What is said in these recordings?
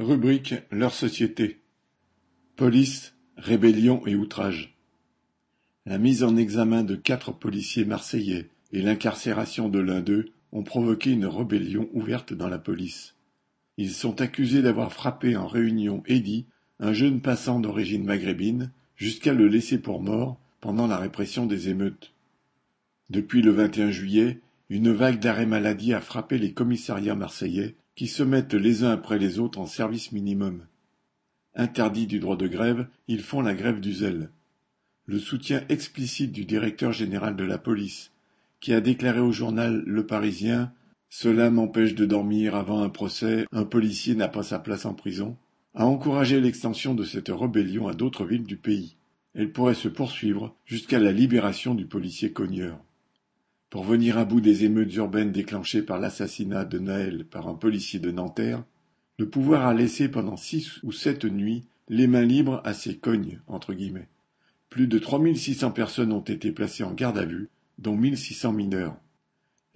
Rubrique Leur société. Police, rébellion et outrage. La mise en examen de quatre policiers marseillais et l'incarcération de l'un d'eux ont provoqué une rébellion ouverte dans la police. Ils sont accusés d'avoir frappé en réunion Eddy, un jeune passant d'origine maghrébine, jusqu'à le laisser pour mort pendant la répression des émeutes. Depuis le 21 juillet, une vague d'arrêt maladie a frappé les commissariats marseillais qui se mettent les uns après les autres en service minimum. Interdits du droit de grève, ils font la grève du zèle. Le soutien explicite du directeur général de la police, qui a déclaré au journal Le Parisien Cela m'empêche de dormir avant un procès, un policier n'a pas sa place en prison, a encouragé l'extension de cette rébellion à d'autres villes du pays. Elle pourrait se poursuivre jusqu'à la libération du policier cogneur. Pour venir à bout des émeutes urbaines déclenchées par l'assassinat de Naël par un policier de Nanterre, le pouvoir a laissé pendant six ou sept nuits les mains libres à ses cognes, entre guillemets. Plus de 3600 personnes ont été placées en garde à vue, dont 1600 mineurs.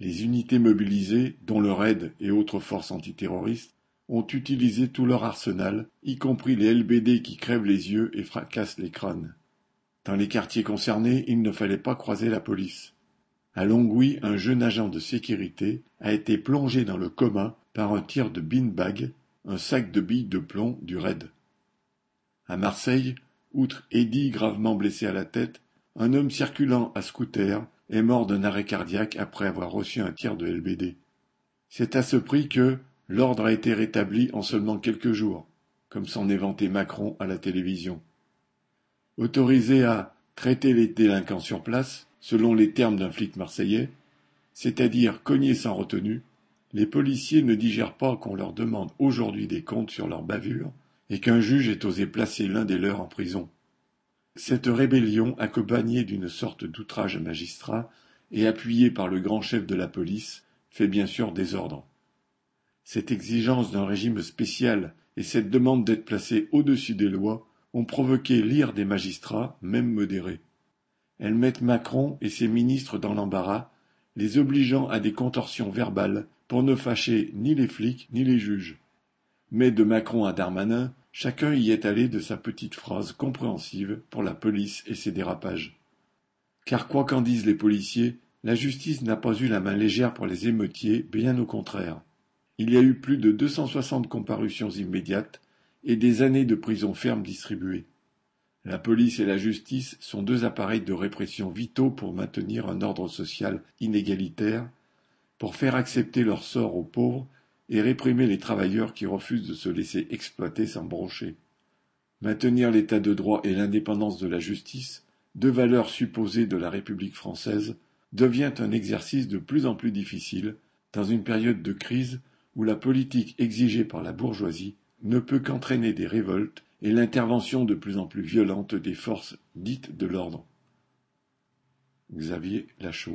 Les unités mobilisées, dont le RAID et autres forces antiterroristes, ont utilisé tout leur arsenal, y compris les LBD qui crèvent les yeux et fracassent les crânes. Dans les quartiers concernés, il ne fallait pas croiser la police. À Longwy, un jeune agent de sécurité a été plongé dans le coma par un tir de beanbag, un sac de billes de plomb du raid. À Marseille, outre Eddy gravement blessé à la tête, un homme circulant à scooter est mort d'un arrêt cardiaque après avoir reçu un tir de LBD. C'est à ce prix que l'ordre a été rétabli en seulement quelques jours, comme s'en est vanté Macron à la télévision. Autorisé à traiter les délinquants sur place, selon les termes d'un flic marseillais, c'est-à-dire cogner sans retenue, les policiers ne digèrent pas qu'on leur demande aujourd'hui des comptes sur leur bavure et qu'un juge ait osé placer l'un des leurs en prison. Cette rébellion, accompagnée d'une sorte d'outrage magistrat et appuyée par le grand chef de la police, fait bien sûr désordre. Cette exigence d'un régime spécial et cette demande d'être placé au-dessus des lois ont provoqué l'ire des magistrats, même modérés. Elles mettent Macron et ses ministres dans l'embarras, les obligeant à des contorsions verbales pour ne fâcher ni les flics ni les juges. Mais de Macron à Darmanin, chacun y est allé de sa petite phrase compréhensive pour la police et ses dérapages. Car quoi qu'en disent les policiers, la justice n'a pas eu la main légère pour les émeutiers, bien au contraire. Il y a eu plus de 260 comparutions immédiates et des années de prison ferme distribuées. La police et la justice sont deux appareils de répression vitaux pour maintenir un ordre social inégalitaire, pour faire accepter leur sort aux pauvres et réprimer les travailleurs qui refusent de se laisser exploiter sans broncher. Maintenir l'état de droit et l'indépendance de la justice, deux valeurs supposées de la République française, devient un exercice de plus en plus difficile dans une période de crise où la politique exigée par la bourgeoisie ne peut qu'entraîner des révoltes et l'intervention de plus en plus violente des forces dites de l'ordre. Xavier Lachaud